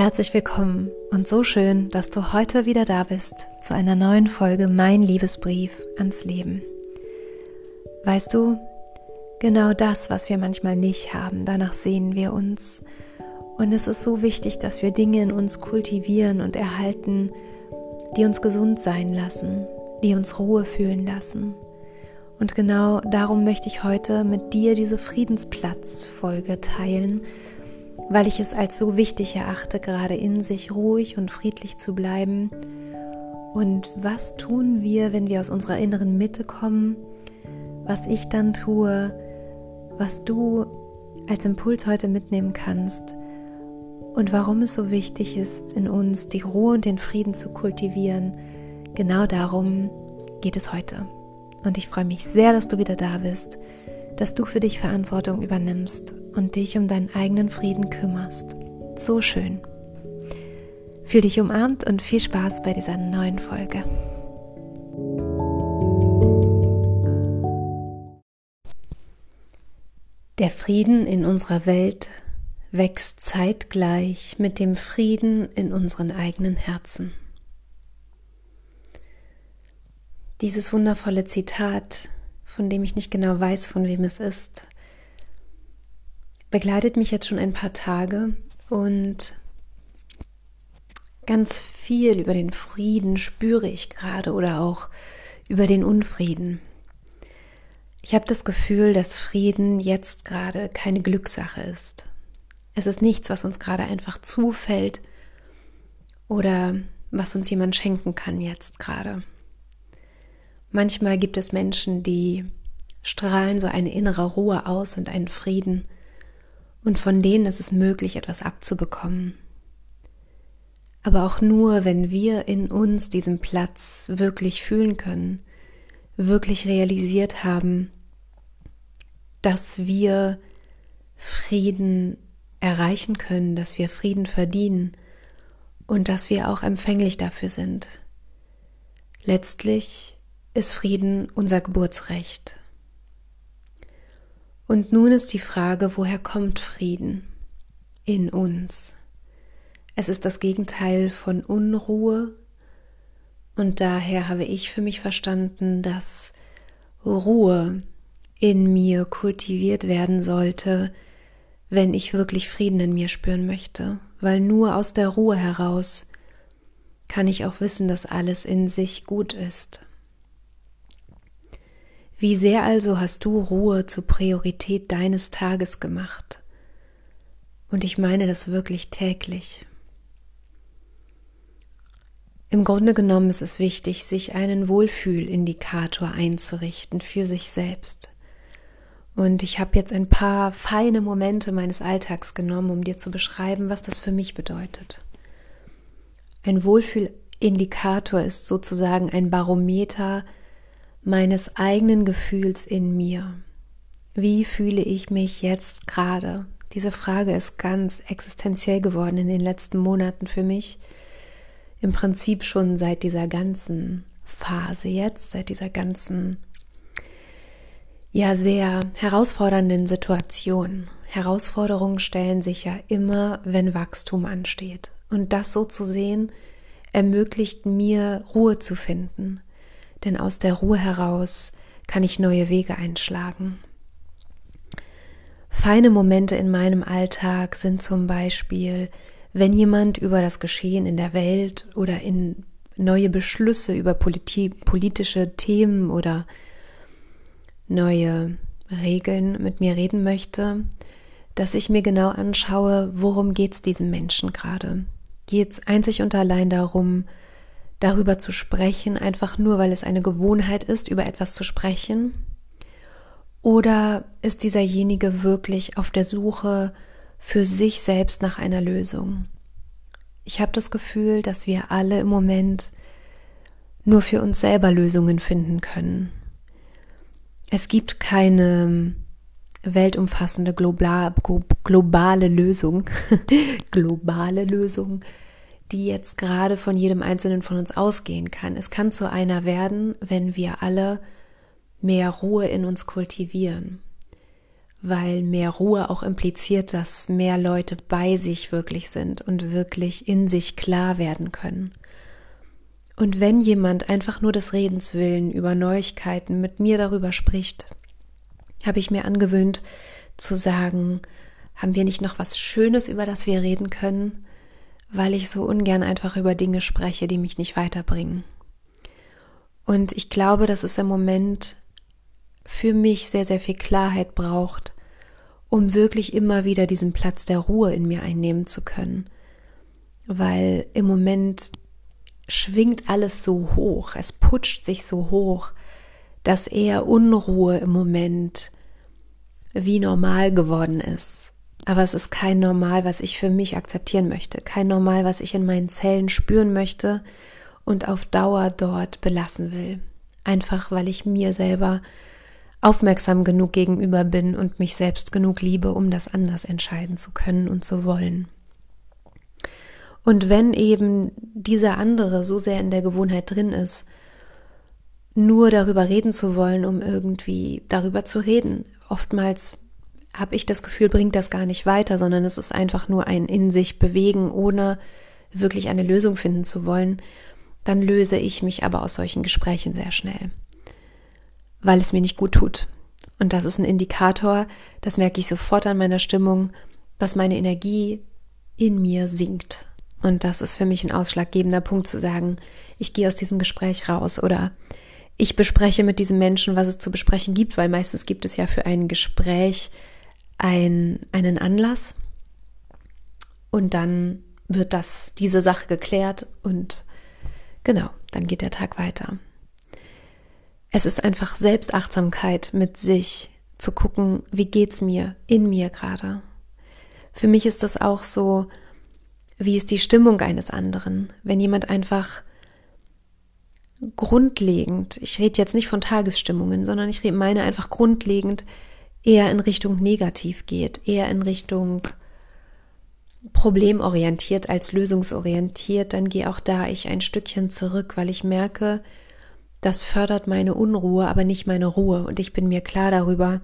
Herzlich willkommen und so schön, dass du heute wieder da bist zu einer neuen Folge Mein Liebesbrief ans Leben. Weißt du, genau das, was wir manchmal nicht haben, danach sehen wir uns. Und es ist so wichtig, dass wir Dinge in uns kultivieren und erhalten, die uns gesund sein lassen, die uns Ruhe fühlen lassen. Und genau darum möchte ich heute mit dir diese Friedensplatz-Folge teilen, weil ich es als so wichtig erachte, gerade in sich ruhig und friedlich zu bleiben. Und was tun wir, wenn wir aus unserer inneren Mitte kommen? Was ich dann tue, was du als Impuls heute mitnehmen kannst und warum es so wichtig ist, in uns die Ruhe und den Frieden zu kultivieren. Genau darum geht es heute. Und ich freue mich sehr, dass du wieder da bist, dass du für dich Verantwortung übernimmst und dich um deinen eigenen Frieden kümmerst. So schön. Fühl dich umarmt und viel Spaß bei dieser neuen Folge. Der Frieden in unserer Welt wächst zeitgleich mit dem Frieden in unseren eigenen Herzen. Dieses wundervolle Zitat, von dem ich nicht genau weiß, von wem es ist, begleitet mich jetzt schon ein paar Tage und ganz viel über den Frieden spüre ich gerade oder auch über den Unfrieden. Ich habe das Gefühl, dass Frieden jetzt gerade keine Glückssache ist. Es ist nichts, was uns gerade einfach zufällt oder was uns jemand schenken kann jetzt gerade. Manchmal gibt es Menschen, die strahlen so eine innere Ruhe aus und einen Frieden, und von denen ist es möglich, etwas abzubekommen. Aber auch nur, wenn wir in uns diesen Platz wirklich fühlen können, wirklich realisiert haben, dass wir Frieden erreichen können, dass wir Frieden verdienen und dass wir auch empfänglich dafür sind. Letztlich ist Frieden unser Geburtsrecht. Und nun ist die Frage, woher kommt Frieden in uns? Es ist das Gegenteil von Unruhe, und daher habe ich für mich verstanden, dass Ruhe in mir kultiviert werden sollte, wenn ich wirklich Frieden in mir spüren möchte, weil nur aus der Ruhe heraus kann ich auch wissen, dass alles in sich gut ist. Wie sehr also hast du Ruhe zur Priorität deines Tages gemacht? Und ich meine das wirklich täglich. Im Grunde genommen ist es wichtig, sich einen Wohlfühlindikator einzurichten für sich selbst. Und ich habe jetzt ein paar feine Momente meines Alltags genommen, um dir zu beschreiben, was das für mich bedeutet. Ein Wohlfühlindikator ist sozusagen ein Barometer meines eigenen Gefühls in mir. Wie fühle ich mich jetzt gerade? Diese Frage ist ganz existenziell geworden in den letzten Monaten für mich. Im Prinzip schon seit dieser ganzen Phase jetzt, seit dieser ganzen ja sehr herausfordernden Situationen. Herausforderungen stellen sich ja immer, wenn Wachstum ansteht. Und das so zu sehen, ermöglicht mir Ruhe zu finden. Denn aus der Ruhe heraus kann ich neue Wege einschlagen. Feine Momente in meinem Alltag sind zum Beispiel, wenn jemand über das Geschehen in der Welt oder in neue Beschlüsse über politi politische Themen oder neue Regeln mit mir reden möchte, dass ich mir genau anschaue, worum geht es diesem Menschen gerade. Geht es einzig und allein darum, darüber zu sprechen, einfach nur, weil es eine Gewohnheit ist, über etwas zu sprechen? Oder ist dieserjenige wirklich auf der Suche für sich selbst nach einer Lösung? Ich habe das Gefühl, dass wir alle im Moment nur für uns selber Lösungen finden können. Es gibt keine weltumfassende global, globale Lösung, globale Lösung, die jetzt gerade von jedem Einzelnen von uns ausgehen kann. Es kann zu einer werden, wenn wir alle mehr Ruhe in uns kultivieren. weil mehr Ruhe auch impliziert, dass mehr Leute bei sich wirklich sind und wirklich in sich klar werden können. Und wenn jemand einfach nur des Redens willen über Neuigkeiten mit mir darüber spricht, habe ich mir angewöhnt zu sagen, haben wir nicht noch was Schönes, über das wir reden können, weil ich so ungern einfach über Dinge spreche, die mich nicht weiterbringen. Und ich glaube, dass es im Moment für mich sehr, sehr viel Klarheit braucht, um wirklich immer wieder diesen Platz der Ruhe in mir einnehmen zu können. Weil im Moment schwingt alles so hoch, es putscht sich so hoch, dass eher Unruhe im Moment wie normal geworden ist. Aber es ist kein Normal, was ich für mich akzeptieren möchte, kein Normal, was ich in meinen Zellen spüren möchte und auf Dauer dort belassen will. Einfach weil ich mir selber aufmerksam genug gegenüber bin und mich selbst genug liebe, um das anders entscheiden zu können und zu wollen. Und wenn eben dieser andere so sehr in der Gewohnheit drin ist, nur darüber reden zu wollen, um irgendwie darüber zu reden, oftmals habe ich das Gefühl, bringt das gar nicht weiter, sondern es ist einfach nur ein in sich bewegen, ohne wirklich eine Lösung finden zu wollen, dann löse ich mich aber aus solchen Gesprächen sehr schnell weil es mir nicht gut tut. Und das ist ein Indikator, das merke ich sofort an meiner Stimmung, dass meine Energie in mir sinkt. Und das ist für mich ein ausschlaggebender Punkt zu sagen, ich gehe aus diesem Gespräch raus oder ich bespreche mit diesem Menschen, was es zu besprechen gibt, weil meistens gibt es ja für ein Gespräch ein, einen Anlass und dann wird das, diese Sache geklärt und genau, dann geht der Tag weiter. Es ist einfach Selbstachtsamkeit mit sich, zu gucken, wie geht's mir in mir gerade. Für mich ist das auch so, wie ist die Stimmung eines anderen? Wenn jemand einfach grundlegend, ich rede jetzt nicht von Tagesstimmungen, sondern ich meine einfach grundlegend eher in Richtung negativ geht, eher in Richtung problemorientiert als lösungsorientiert, dann gehe auch da ich ein Stückchen zurück, weil ich merke, das fördert meine Unruhe, aber nicht meine Ruhe. Und ich bin mir klar darüber,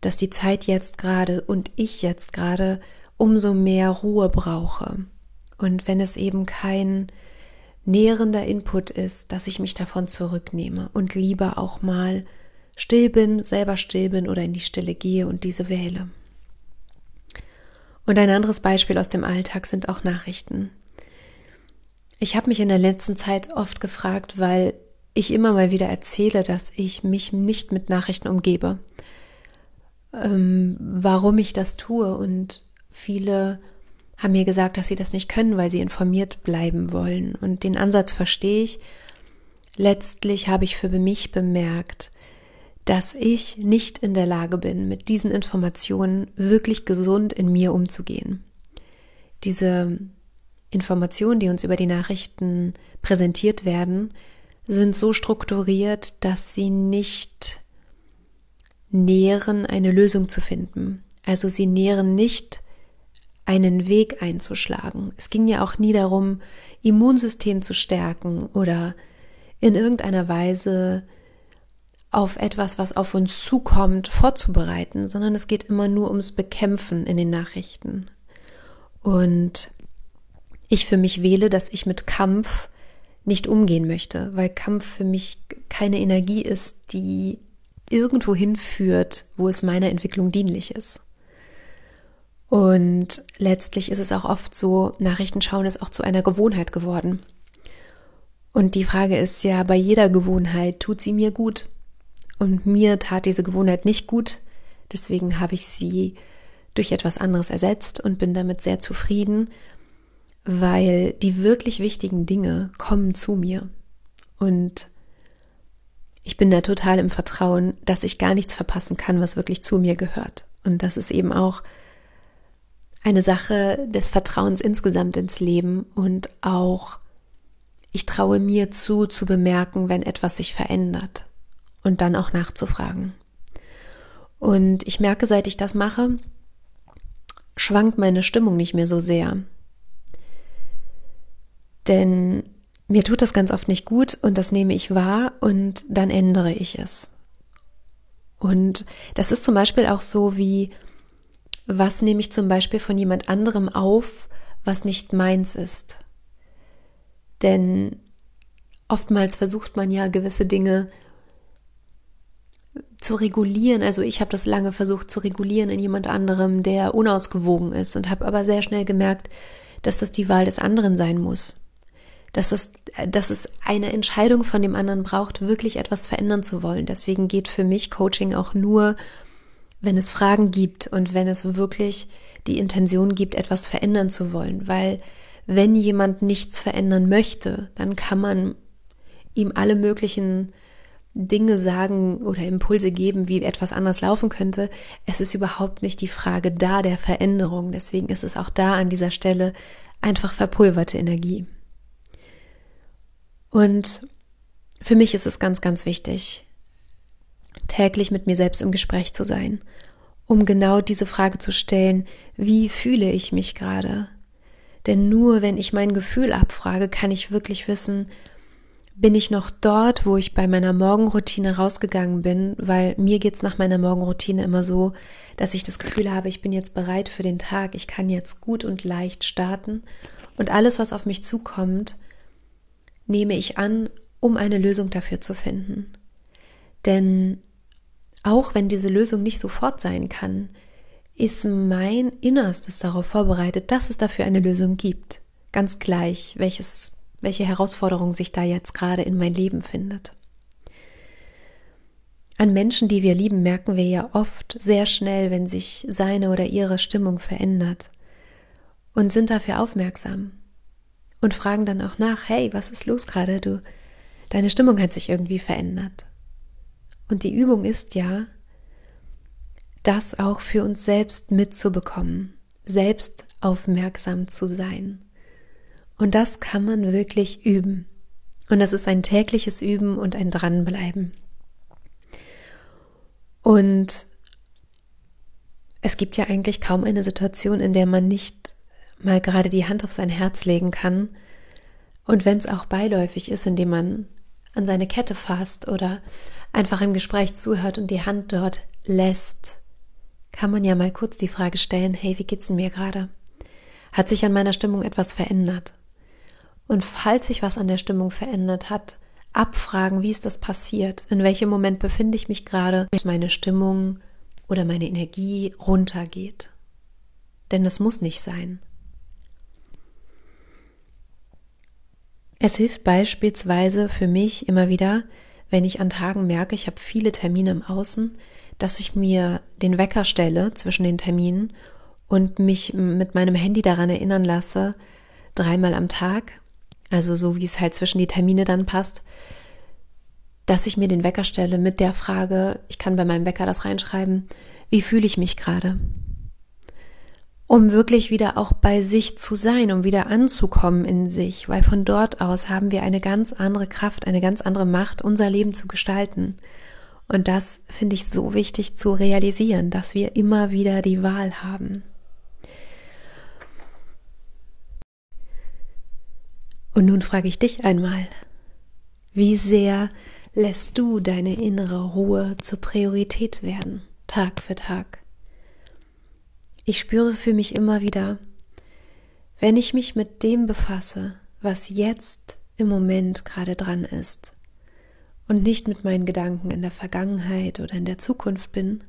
dass die Zeit jetzt gerade und ich jetzt gerade umso mehr Ruhe brauche. Und wenn es eben kein nährender Input ist, dass ich mich davon zurücknehme und lieber auch mal still bin, selber still bin oder in die Stille gehe und diese wähle. Und ein anderes Beispiel aus dem Alltag sind auch Nachrichten. Ich habe mich in der letzten Zeit oft gefragt, weil ich immer mal wieder erzähle, dass ich mich nicht mit Nachrichten umgebe, ähm, warum ich das tue. Und viele haben mir gesagt, dass sie das nicht können, weil sie informiert bleiben wollen. Und den Ansatz verstehe ich. Letztlich habe ich für mich bemerkt, dass ich nicht in der Lage bin, mit diesen Informationen wirklich gesund in mir umzugehen. Diese Informationen, die uns über die Nachrichten präsentiert werden, sind so strukturiert, dass sie nicht nähren, eine Lösung zu finden. Also sie nähren nicht einen Weg einzuschlagen. Es ging ja auch nie darum, Immunsystem zu stärken oder in irgendeiner Weise auf etwas, was auf uns zukommt, vorzubereiten, sondern es geht immer nur ums Bekämpfen in den Nachrichten. Und ich für mich wähle, dass ich mit Kampf nicht umgehen möchte, weil Kampf für mich keine Energie ist, die irgendwo hinführt, wo es meiner Entwicklung dienlich ist. Und letztlich ist es auch oft so, Nachrichten schauen ist auch zu einer Gewohnheit geworden. Und die Frage ist ja, bei jeder Gewohnheit tut sie mir gut. Und mir tat diese Gewohnheit nicht gut. Deswegen habe ich sie durch etwas anderes ersetzt und bin damit sehr zufrieden weil die wirklich wichtigen Dinge kommen zu mir. Und ich bin da total im Vertrauen, dass ich gar nichts verpassen kann, was wirklich zu mir gehört. Und das ist eben auch eine Sache des Vertrauens insgesamt ins Leben und auch ich traue mir zu, zu bemerken, wenn etwas sich verändert und dann auch nachzufragen. Und ich merke, seit ich das mache, schwankt meine Stimmung nicht mehr so sehr. Denn mir tut das ganz oft nicht gut und das nehme ich wahr und dann ändere ich es. Und das ist zum Beispiel auch so wie, was nehme ich zum Beispiel von jemand anderem auf, was nicht meins ist. Denn oftmals versucht man ja gewisse Dinge zu regulieren. Also ich habe das lange versucht zu regulieren in jemand anderem, der unausgewogen ist und habe aber sehr schnell gemerkt, dass das die Wahl des anderen sein muss. Dass es, dass es eine Entscheidung von dem anderen braucht, wirklich etwas verändern zu wollen. Deswegen geht für mich Coaching auch nur, wenn es Fragen gibt und wenn es wirklich die Intention gibt, etwas verändern zu wollen. Weil wenn jemand nichts verändern möchte, dann kann man ihm alle möglichen Dinge sagen oder Impulse geben, wie etwas anders laufen könnte. Es ist überhaupt nicht die Frage da der Veränderung. Deswegen ist es auch da an dieser Stelle einfach verpulverte Energie. Und für mich ist es ganz, ganz wichtig, täglich mit mir selbst im Gespräch zu sein, um genau diese Frage zu stellen, wie fühle ich mich gerade? Denn nur wenn ich mein Gefühl abfrage, kann ich wirklich wissen, bin ich noch dort, wo ich bei meiner Morgenroutine rausgegangen bin, weil mir geht's nach meiner Morgenroutine immer so, dass ich das Gefühl habe, ich bin jetzt bereit für den Tag, ich kann jetzt gut und leicht starten und alles, was auf mich zukommt, nehme ich an, um eine Lösung dafür zu finden. Denn auch wenn diese Lösung nicht sofort sein kann, ist mein Innerstes darauf vorbereitet, dass es dafür eine Lösung gibt. Ganz gleich, welches welche Herausforderung sich da jetzt gerade in mein Leben findet. An Menschen, die wir lieben, merken wir ja oft sehr schnell, wenn sich seine oder ihre Stimmung verändert und sind dafür aufmerksam und fragen dann auch nach, hey, was ist los gerade? Du, deine Stimmung hat sich irgendwie verändert. Und die Übung ist ja, das auch für uns selbst mitzubekommen, selbst aufmerksam zu sein. Und das kann man wirklich üben. Und das ist ein tägliches Üben und ein Dranbleiben. Und es gibt ja eigentlich kaum eine Situation, in der man nicht mal gerade die Hand auf sein Herz legen kann. Und wenn es auch beiläufig ist, indem man an seine Kette fasst oder einfach im Gespräch zuhört und die Hand dort lässt, kann man ja mal kurz die Frage stellen, hey, wie geht's denn mir gerade? Hat sich an meiner Stimmung etwas verändert? Und falls sich was an der Stimmung verändert hat, abfragen, wie ist das passiert? In welchem Moment befinde ich mich gerade, wenn meine Stimmung oder meine Energie runtergeht? Denn es muss nicht sein. Es hilft beispielsweise für mich immer wieder, wenn ich an Tagen merke, ich habe viele Termine im Außen, dass ich mir den Wecker stelle zwischen den Terminen und mich mit meinem Handy daran erinnern lasse, dreimal am Tag also so wie es halt zwischen die Termine dann passt, dass ich mir den Wecker stelle mit der Frage, ich kann bei meinem Wecker das reinschreiben, wie fühle ich mich gerade? Um wirklich wieder auch bei sich zu sein, um wieder anzukommen in sich, weil von dort aus haben wir eine ganz andere Kraft, eine ganz andere Macht, unser Leben zu gestalten. Und das finde ich so wichtig zu realisieren, dass wir immer wieder die Wahl haben. Und nun frage ich dich einmal, wie sehr lässt du deine innere Ruhe zur Priorität werden, Tag für Tag? Ich spüre für mich immer wieder, wenn ich mich mit dem befasse, was jetzt im Moment gerade dran ist und nicht mit meinen Gedanken in der Vergangenheit oder in der Zukunft bin,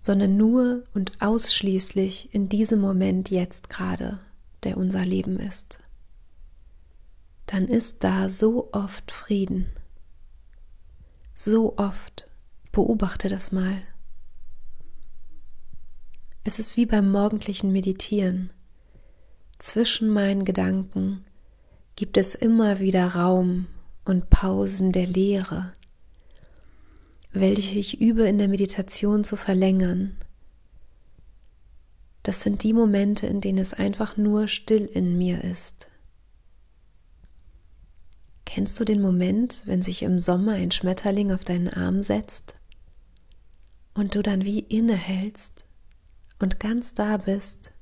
sondern nur und ausschließlich in diesem Moment jetzt gerade, der unser Leben ist dann ist da so oft Frieden. So oft. Beobachte das mal. Es ist wie beim morgendlichen Meditieren. Zwischen meinen Gedanken gibt es immer wieder Raum und Pausen der Leere, welche ich übe in der Meditation zu verlängern. Das sind die Momente, in denen es einfach nur still in mir ist. Kennst du den Moment, wenn sich im Sommer ein Schmetterling auf deinen Arm setzt und du dann wie innehältst und ganz da bist,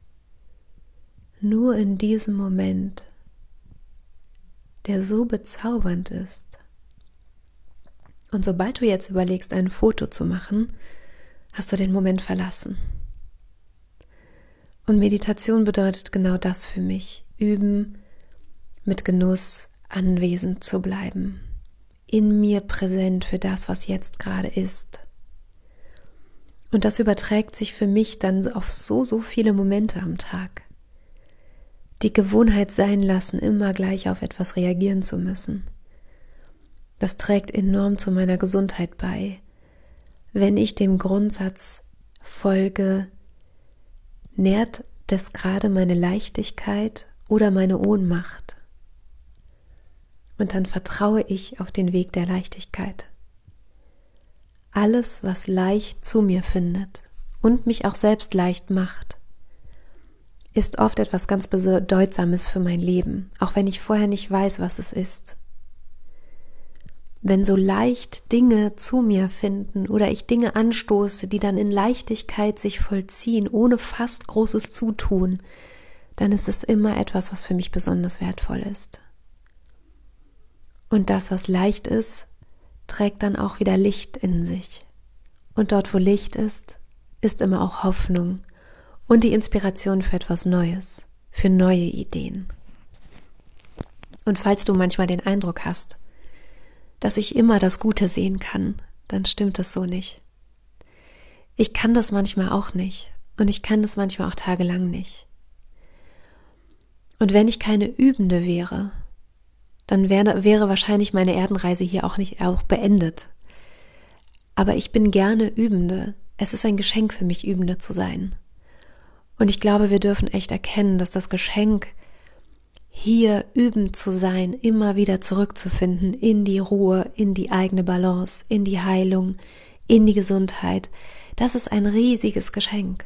nur in diesem Moment, der so bezaubernd ist? Und sobald du jetzt überlegst, ein Foto zu machen, hast du den Moment verlassen. Und Meditation bedeutet genau das für mich. Üben, mit Genuss anwesend zu bleiben. In mir präsent für das, was jetzt gerade ist. Und das überträgt sich für mich dann auf so, so viele Momente am Tag. Die Gewohnheit sein lassen, immer gleich auf etwas reagieren zu müssen. Das trägt enorm zu meiner Gesundheit bei, wenn ich dem Grundsatz folge, nährt das gerade meine Leichtigkeit oder meine Ohnmacht. Und dann vertraue ich auf den Weg der Leichtigkeit. Alles, was leicht zu mir findet und mich auch selbst leicht macht, ist oft etwas ganz Bedeutsames für mein Leben, auch wenn ich vorher nicht weiß, was es ist wenn so leicht Dinge zu mir finden oder ich Dinge anstoße, die dann in Leichtigkeit sich vollziehen, ohne fast großes Zutun, dann ist es immer etwas, was für mich besonders wertvoll ist. Und das, was leicht ist, trägt dann auch wieder Licht in sich. Und dort, wo Licht ist, ist immer auch Hoffnung und die Inspiration für etwas Neues, für neue Ideen. Und falls du manchmal den Eindruck hast, dass ich immer das Gute sehen kann, dann stimmt das so nicht. Ich kann das manchmal auch nicht und ich kann das manchmal auch tagelang nicht. Und wenn ich keine Übende wäre, dann wäre, wäre wahrscheinlich meine Erdenreise hier auch nicht auch beendet. Aber ich bin gerne Übende. Es ist ein Geschenk für mich, Übende zu sein. Und ich glaube, wir dürfen echt erkennen, dass das Geschenk hier üben zu sein, immer wieder zurückzufinden in die Ruhe, in die eigene Balance, in die Heilung, in die Gesundheit, das ist ein riesiges Geschenk.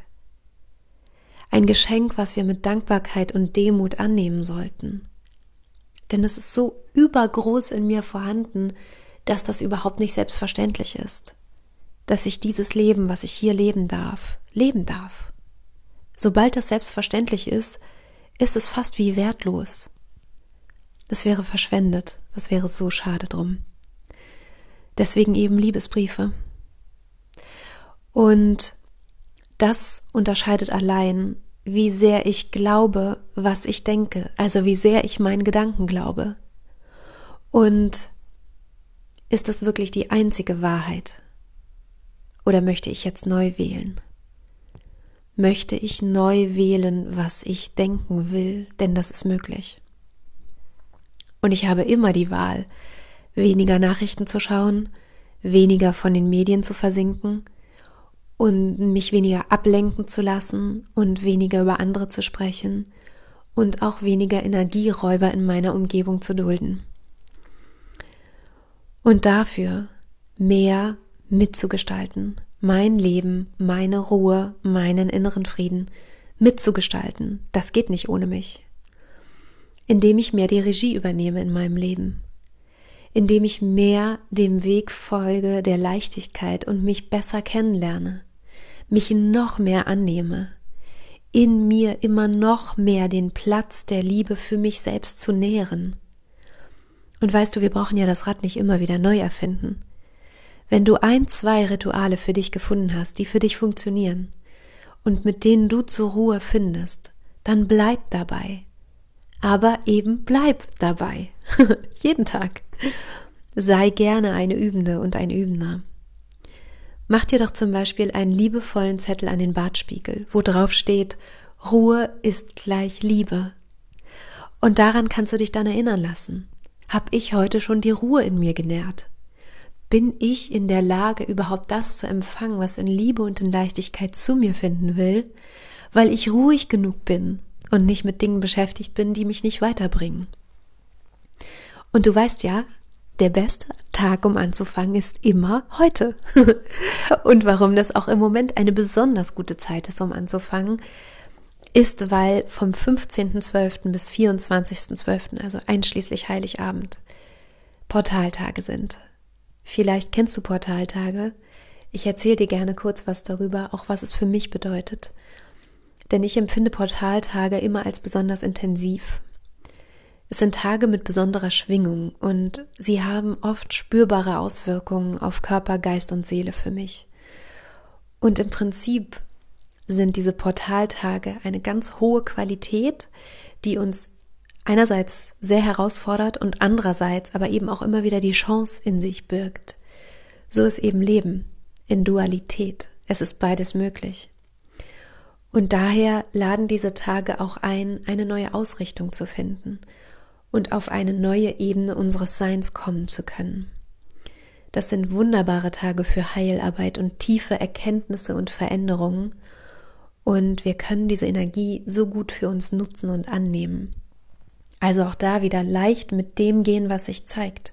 Ein Geschenk, was wir mit Dankbarkeit und Demut annehmen sollten. Denn es ist so übergroß in mir vorhanden, dass das überhaupt nicht selbstverständlich ist. Dass ich dieses Leben, was ich hier leben darf, leben darf. Sobald das selbstverständlich ist, ist es fast wie wertlos. Das wäre verschwendet, das wäre so schade drum. Deswegen eben Liebesbriefe. Und das unterscheidet allein, wie sehr ich glaube, was ich denke, also wie sehr ich meinen Gedanken glaube. Und ist das wirklich die einzige Wahrheit? Oder möchte ich jetzt neu wählen? möchte ich neu wählen, was ich denken will, denn das ist möglich. Und ich habe immer die Wahl, weniger Nachrichten zu schauen, weniger von den Medien zu versinken und mich weniger ablenken zu lassen und weniger über andere zu sprechen und auch weniger Energieräuber in meiner Umgebung zu dulden. Und dafür mehr mitzugestalten, mein Leben, meine Ruhe, meinen inneren Frieden mitzugestalten. Das geht nicht ohne mich. Indem ich mehr die Regie übernehme in meinem Leben. Indem ich mehr dem Weg folge der Leichtigkeit und mich besser kennenlerne. Mich noch mehr annehme. In mir immer noch mehr den Platz der Liebe für mich selbst zu nähren. Und weißt du, wir brauchen ja das Rad nicht immer wieder neu erfinden. Wenn du ein, zwei Rituale für dich gefunden hast, die für dich funktionieren und mit denen du zur Ruhe findest, dann bleib dabei. Aber eben bleib dabei. Jeden Tag. Sei gerne eine Übende und ein Übender. Mach dir doch zum Beispiel einen liebevollen Zettel an den Bartspiegel, wo drauf steht, Ruhe ist gleich Liebe. Und daran kannst du dich dann erinnern lassen. Hab ich heute schon die Ruhe in mir genährt? Bin ich in der Lage, überhaupt das zu empfangen, was in Liebe und in Leichtigkeit zu mir finden will, weil ich ruhig genug bin und nicht mit Dingen beschäftigt bin, die mich nicht weiterbringen? Und du weißt ja, der beste Tag, um anzufangen, ist immer heute. und warum das auch im Moment eine besonders gute Zeit ist, um anzufangen, ist, weil vom 15.12. bis 24.12., also einschließlich Heiligabend, Portaltage sind. Vielleicht kennst du Portaltage. Ich erzähle dir gerne kurz was darüber, auch was es für mich bedeutet. Denn ich empfinde Portaltage immer als besonders intensiv. Es sind Tage mit besonderer Schwingung und sie haben oft spürbare Auswirkungen auf Körper, Geist und Seele für mich. Und im Prinzip sind diese Portaltage eine ganz hohe Qualität, die uns einerseits sehr herausfordert und andererseits aber eben auch immer wieder die Chance in sich birgt. So ist eben Leben in Dualität. Es ist beides möglich. Und daher laden diese Tage auch ein, eine neue Ausrichtung zu finden und auf eine neue Ebene unseres Seins kommen zu können. Das sind wunderbare Tage für Heilarbeit und tiefe Erkenntnisse und Veränderungen. Und wir können diese Energie so gut für uns nutzen und annehmen. Also auch da wieder leicht mit dem gehen, was sich zeigt,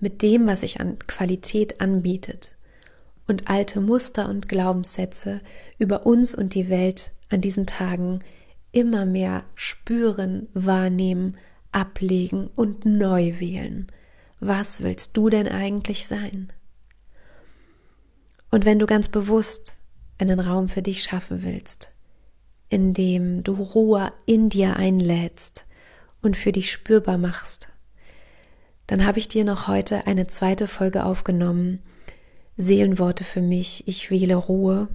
mit dem, was sich an Qualität anbietet und alte Muster und Glaubenssätze über uns und die Welt an diesen Tagen immer mehr spüren, wahrnehmen, ablegen und neu wählen. Was willst du denn eigentlich sein? Und wenn du ganz bewusst einen Raum für dich schaffen willst, in dem du Ruhe in dir einlädst und für dich spürbar machst, dann habe ich dir noch heute eine zweite Folge aufgenommen. Seelenworte für mich, ich wähle Ruhe.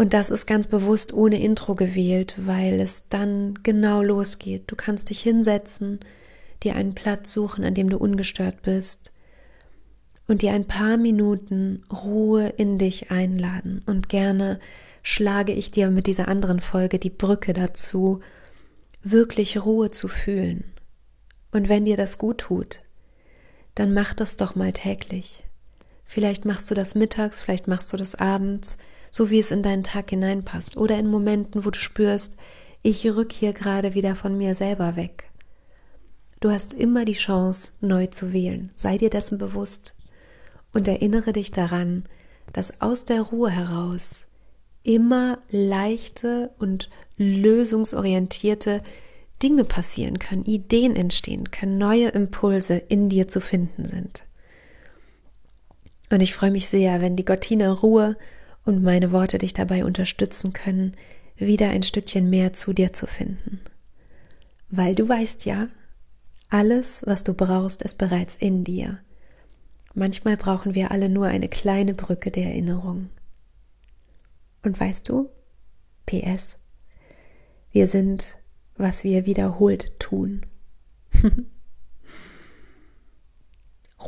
Und das ist ganz bewusst ohne Intro gewählt, weil es dann genau losgeht. Du kannst dich hinsetzen, dir einen Platz suchen, an dem du ungestört bist und dir ein paar Minuten Ruhe in dich einladen. Und gerne schlage ich dir mit dieser anderen Folge die Brücke dazu, wirklich Ruhe zu fühlen. Und wenn dir das gut tut, dann mach das doch mal täglich. Vielleicht machst du das mittags, vielleicht machst du das abends, so wie es in deinen Tag hineinpasst. Oder in Momenten, wo du spürst, ich rück hier gerade wieder von mir selber weg. Du hast immer die Chance, neu zu wählen. Sei dir dessen bewusst und erinnere dich daran, dass aus der Ruhe heraus immer leichte und lösungsorientierte Dinge passieren können, Ideen entstehen können, neue Impulse in dir zu finden sind. Und ich freue mich sehr, wenn die Gottine Ruhe und meine Worte dich dabei unterstützen können, wieder ein Stückchen mehr zu dir zu finden. Weil du weißt ja, alles, was du brauchst, ist bereits in dir. Manchmal brauchen wir alle nur eine kleine Brücke der Erinnerung. Und weißt du, PS, wir sind was wir wiederholt tun.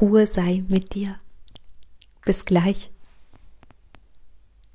Ruhe sei mit dir. Bis gleich.